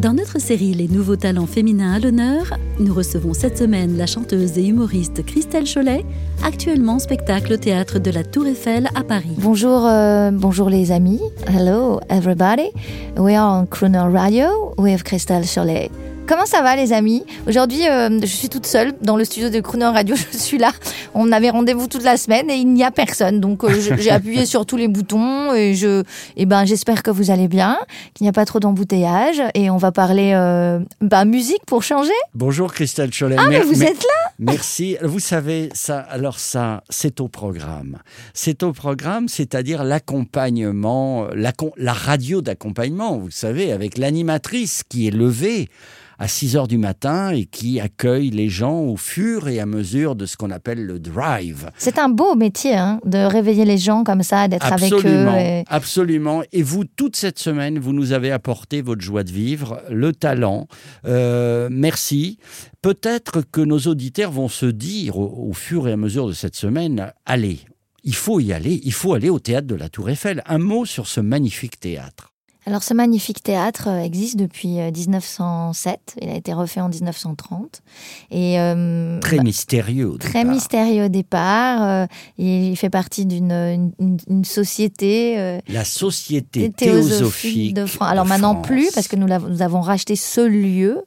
Dans notre série Les nouveaux talents féminins à l'honneur, nous recevons cette semaine la chanteuse et humoriste Christelle Cholet, actuellement en spectacle au théâtre de la Tour Eiffel à Paris. Bonjour, euh, bonjour les amis. Hello everybody. We are on Crooner Radio with Christelle Cholet. Comment ça va les amis Aujourd'hui, euh, je suis toute seule dans le studio de Crooner Radio. Je suis là. On avait rendez-vous toute la semaine et il n'y a personne. Donc euh, j'ai appuyé sur tous les boutons et je, et ben j'espère que vous allez bien, qu'il n'y a pas trop d'embouteillage et on va parler euh, bah, musique pour changer. Bonjour Christelle Cholet. Ah mais Mer- vous êtes là Merci. Vous savez, ça, alors ça, c'est au programme. C'est au programme, c'est-à-dire l'accompagnement, l'accom- la radio d'accompagnement, vous savez, avec l'animatrice qui est levée à 6 heures du matin et qui accueille les gens au fur et à mesure de ce qu'on appelle le drive. C'est un beau métier hein, de réveiller les gens comme ça, d'être avec eux. Absolument, et- absolument. Et vous, toute cette semaine, vous nous avez apporté votre joie de vivre, le talent. Euh, merci. Peut-être que nos auditeurs vont se dire au, au fur et à mesure de cette semaine, allez, il faut y aller, il faut aller au théâtre de la Tour Eiffel. Un mot sur ce magnifique théâtre. Alors ce magnifique théâtre euh, existe depuis euh, 1907, il a été refait en 1930 et euh, Très bah, mystérieux. au très départ. mystérieux au départ. euh, il fait partie d'une une, une- société euh, La Société théosophique théosophique de France. Alors de maintenant France. plus parce que nous avons racheté ce lieu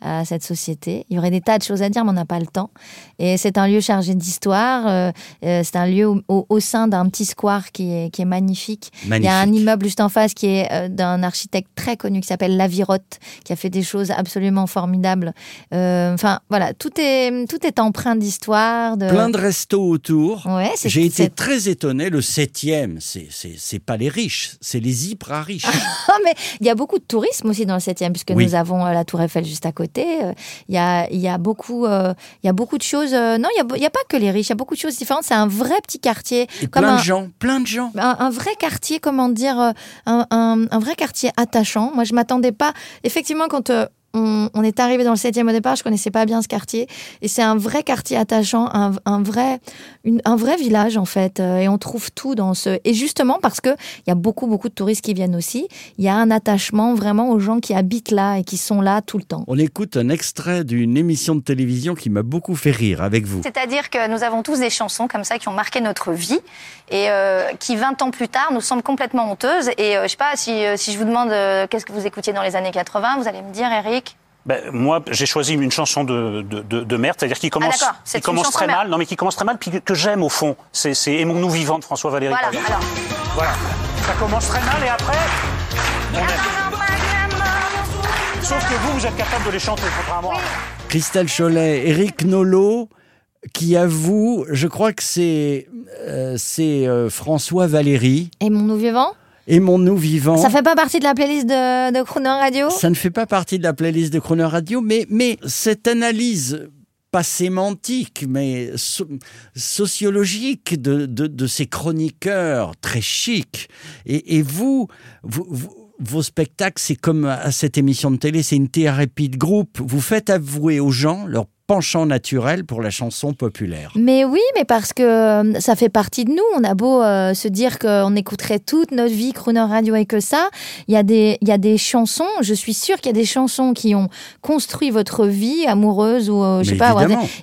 à cette société. Il y aurait des tas de choses à dire, mais on n'a pas le temps. Et c'est un lieu chargé d'histoire. euh, euh, c'est un lieu au, sein d'un petit square qui est, qui est magnifique. Il y a un immeuble juste en face qui est euh, d'un architecte très connu qui s'appelle Lavirotte, qui a fait des choses absolument formidables. Euh, Enfin, voilà, tout est, tout est empreint d'histoire. De... Plein de restos autour. Ouais, J'ai été très étonné. Le septième, c'est pas les riches, c'est les hyper riches. Ah, mais il y a beaucoup de tourisme aussi dans le 7e, puisque Oui. nous avons la Tour Eiffel juste à côté. Euh, Il y a, il y a, beaucoup, euh, il y a beaucoup de choses. euh, non, il y a, pas que les riches, il y a beaucoup de choses différentes. C'est un vrai petit quartier. Et comme plein un, de gens, plein de gens. un, un vrai quartier, comment dire, euh, un, un- un vrai quartier attachant. Moi, je m'attendais pas. Effectivement, quand euh, on, on est arrivé dans le 7e au départ, je connaissais pas bien ce quartier. Et c'est un vrai quartier attachant, un, un vrai, une- un vrai village, en fait. Euh, Et on trouve tout dans ce. Et justement, parce que il y a beaucoup, beaucoup de touristes qui viennent aussi, il y a un attachement vraiment aux gens qui habitent là et qui sont là tout le temps. On écoute un extrait d'une émission de télévision qui m'a beaucoup fait rire avec vous. C'est-à-dire que nous avons tous des chansons comme ça qui ont marqué notre vie et euh, qui 20 ans plus tard nous semblent complètement honteuses. Et euh, je sais pas si, euh, si je vous demande euh, qu'est-ce que vous écoutiez dans les années 80, vous allez me dire Eric. Ben, moi, j'ai choisi une chanson de, de, de, de merde, c'est-à-dire qui commence, d'accord, c'est qui commence très mal, non mais qui commence très mal, puis que, que j'aime au fond. C'est, c'est Aimons-nous vivants de François Valéry. Voilà. Alors. Voilà. Ça commence très mal et après, on aime. Sauf que vous, vous êtes capable de les chanter, contrairement à moi. Christelle Cholet, Eric Nolot, qui avoue, je crois que c'est euh, c'est euh, François Valéry, Et mon nous vivant Aimons-nous vivants. Ça fait pas partie de la playlist de, de Crooner Radio Ça ne fait pas partie de la playlist de Chrono Radio, mais, mais cette analyse, pas sémantique, mais so- sociologique de, de, de ces chroniqueurs très chics. Et, et vous, vous- vous- vos spectacles, c'est comme à cette émission de télé, c'est une thérapie de groupe. Vous faites avouer aux gens leur penchant naturel pour la chanson populaire. Mais oui, mais parce que euh, ça fait partie de nous. On a beau euh, se dire qu'on écouterait toute notre vie Crooner Radio et que ça, il y a des, y a des chansons. Je suis sûre qu'il y a des chansons qui ont construit votre vie amoureuse ou euh, je sais pas,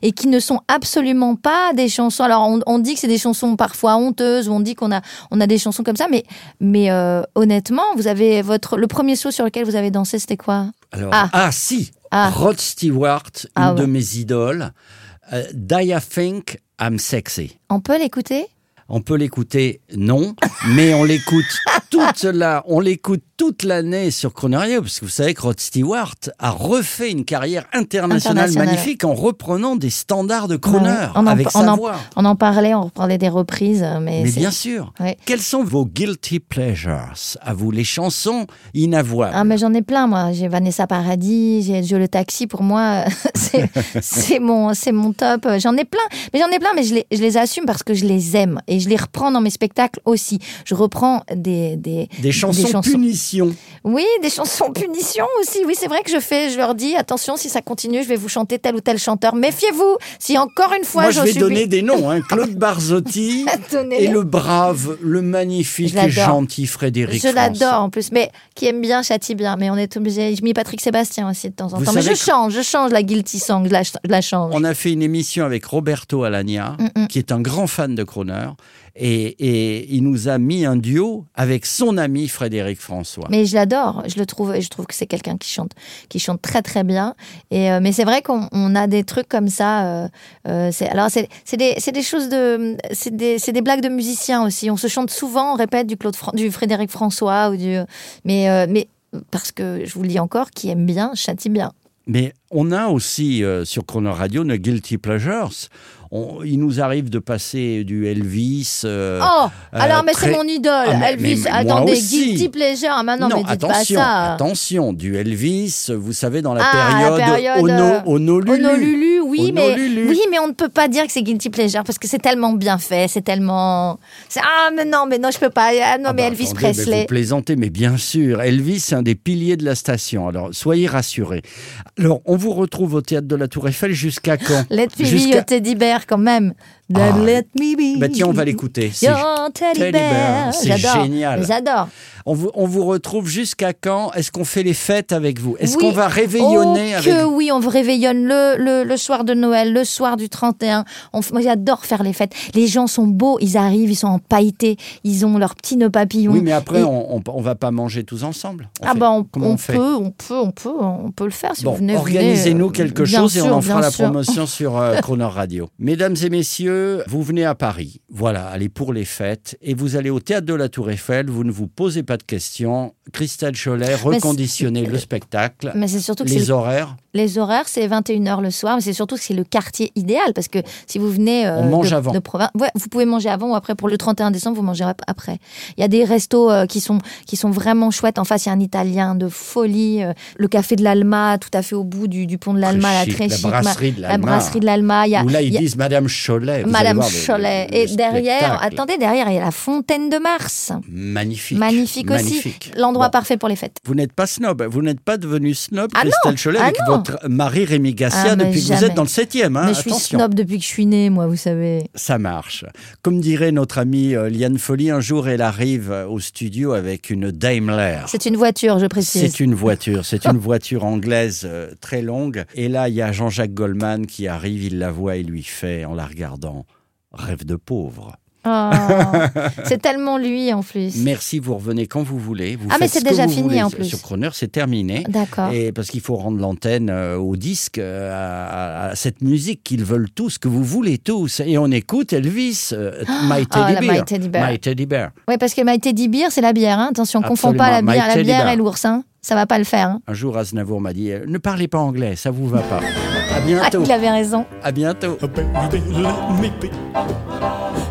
et qui ne sont absolument pas des chansons. Alors on, on dit que c'est des chansons parfois honteuses, ou on dit qu'on a, on a des chansons comme ça, mais, mais euh, honnêtement, vous avez votre, le premier saut sur lequel vous avez dansé, c'était quoi? Alors, Ah. ah. si, Ah. Rod Stewart, une Ah de mes idoles. Euh, Die I Think I'm Sexy. On peut l'écouter? On peut l'écouter, non, mais on l'écoute toute la, on l'écoute toute l'année sur Croner Radio, parce que vous savez que Rod Stewart a refait une carrière internationale, Internationale. magnifique en reprenant des standards de Croner on, en, avec on en- on en parlait, on parlait des reprises, mais, bien sûr. Ouais. Quels sont vos guilty pleasures? À vous, les chansons inavouables. Ah mais j'en ai plein moi. J'ai Vanessa Paradis, j'ai Joe le taxi pour moi, c'est mon mon top. J'en ai plein, mais j'en ai plein, mais je les, je les assume parce que je les aime et je les reprends dans mes spectacles aussi. Je reprends des des, des chansons, punition. Oui, des chansons punition aussi. Oui, c'est vrai que je fais. Je leur dis attention si ça continue, je vais vous chanter tel ou tel chanteur. Méfiez-vous. Si encore une fois Moi, je vais suis donner des noms. Hein. Claude Barzotti et le brave, le magnifique et gentil Frédéric Je l'adore en plus, mais qui aime bien châtie bien. Mais on est obligé. Je mets Patrick Sébastien aussi de temps en Vous temps. Mais je change, je change la guilty song, je la, je la change. On a fait une émission avec Roberto Alagna, Mm, mm. qui est un grand fan de Croner, et, et il nous a mis un duo avec son ami Frédéric François. Mais je l'adore, je le trouve, je trouve que c'est quelqu'un qui chante, qui chante très très bien. Et euh, mais c'est vrai qu'on on a des trucs comme ça. euh, euh, c'est alors c'est c'est des c'est des choses de c'est des c'est des blagues de musiciens aussi. On se chante souvent, on répète du Claude du Frédéric François ou du mais mais parce que je vous le dis encore, qui aime bien châtie bien. Mais on a aussi euh, sur Croner Radio nos guilty pleasures. On- il nous arrive de passer du Elvis. euh, oh, euh, alors mais très- c'est mon idole, Ah, mais- Elvis. mais moi Attendez, guilty pleasure. Ah, maintenant, mais dites attention, pas ça. attention, du Elvis, vous savez, dans la Ah, la période, période, Ono, euh, Honolulu. Honolulu, oui, mais oui, mais on ne peut pas dire que c'est guilty pleasure parce que c'est tellement bien fait, c'est tellement. Ah, mais non, mais non, je peux pas. Ah, non, Ah mais bah, Elvis attendez, mais Presley. vous plaisantez, mais bien sûr. Elvis, c'est un des piliers de la station. Alors, soyez rassurés. Alors, on vous retrouve au théâtre de la Tour Eiffel jusqu'à quand? Jusqu'à- your teddy bear quand même. Then Ah. let me be. Bah tiens, on va l'écouter. C'est- génial. J'adore. On vous, on vous retrouve jusqu'à quand Est-ce qu'on fait les fêtes avec vous? Est-ce Oui. qu'on va réveillonner oh, avec que oui, on vous réveillonne le, le, le soir de Noël, le soir du 31. On, moi, j'adore faire les fêtes. Les gens sont beaux, ils arrivent, ils sont en pailletés, ils ont leurs petits nœuds papillons. Oui, mais après, Et- on, on, va pas manger tous ensemble. On ah fait- bah on, Comment on on fait? peut, on peut, on peut, on peut le faire si Bon, vous venez. organisez-nous euh, quelque chose et on en fera la promotion sur euh, Croner Radio. Mesdames et messieurs, vous venez à Paris. Voilà, allez pour les fêtes et vous allez au théâtre de la Tour Eiffel. Vous ne vous posez pas de questions. Christelle Cholet, reconditionnez le spectacle. Mais c'est surtout Les le- horaires, Les horaires, c'est 21h le soir, mais c'est surtout que c'est le quartier idéal parce que si vous venez euh, On mange de, avant. de province, ouais, vous pouvez manger avant ou après. Pour le 31 décembre, vous mangez ap- après. Il y a des restos euh, qui sont qui sont vraiment chouettes. En face, il y a un Italien de folie, euh, le café de l'Alma, tout à fait au bout du, du pont de l'Alma, la très chic, brasserie de la l'Alma. brasserie de l'Alma. Il y a, où là, ils il y a- disent Madame Cholet. Vous Madame voir Cholet. le Et derrière, attendez, derrière, il y a la fontaine de Mars. Magnifique. Magnifique aussi. L'endroit Bon. parfait pour les fêtes. Vous n'êtes pas snob, vous n'êtes pas devenu snob, Ah non, Christelle Cholet, ah avec non. votre mari Rémi Gassia Ah, depuis que vous êtes dans le 7e. Hein, mais je suis attention. snob depuis que je suis née, moi, vous savez. Ça marche. Comme dirait notre amie euh, Liane Folly, un jour elle arrive euh, au studio avec une Daimler. C'est une voiture, je précise. C'est une voiture, c'est une voiture anglaise euh, très longue. Et là, il y a Jean-Jacques Goldman qui arrive, il la voit et lui fait, en la regardant, rêve de pauvre. Oh, c'est tellement lui en plus. Merci, vous revenez quand vous voulez. Vous Ah, mais c'est déjà fini, voulez en plus. Sur Croner, c'est terminé. D'accord. Et parce qu'il faut rendre l'antenne euh, au disque, euh, à, à cette musique qu'ils veulent tous, que vous voulez tous. Et on écoute Elvis, euh, My Ah, Teddy Bear. My Teddy Bear. My Teddy Bear. Oui, parce que Maïté dit bière, c'est la bière. Hein. Attention, on confond pas la bière, la bière et l'ours. Hein. Ça va pas le faire. Hein. Un jour, Aznavour m'a dit Ne parlez pas anglais, ça vous va pas. À Ah, bientôt. il avait raison. À bientôt.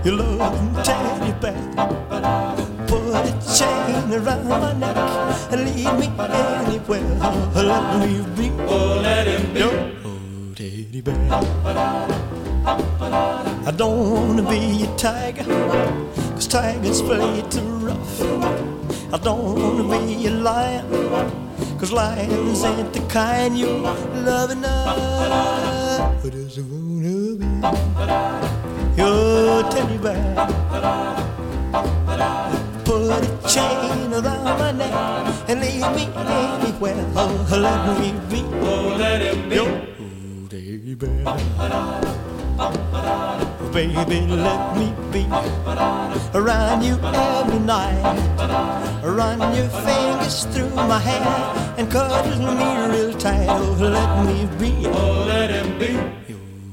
Your loving teddy bear. Put a chain around my neck and lead me anywhere. Let me be. Oh, let him be. Your oh, teddy bear. I don't wanna be a tiger, cause tigers play too rough. I don't wanna be a lion, cause lions ain't the kind you love enough. But I just wanna be your bear. Put a chain around my neck and lead me anywhere. Oh, let me be. Oh, let him be. Your teddy bear. Baby, let me be around you every night. Run your fingers through my hair and cuddle me real tight. Oh, let me be. Oh, let him be. Your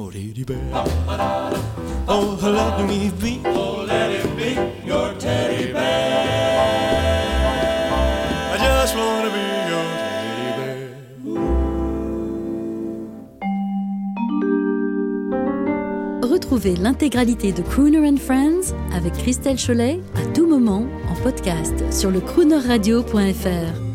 Oh, teddy bear. Oh, let me be. Oh, let it be your teddy bear. I just wanna be your teddy bear. Retrouvez l'intégralité de Crooner and Friends avec Christelle Cholet à tout moment en podcast sur le croonerradio.fr.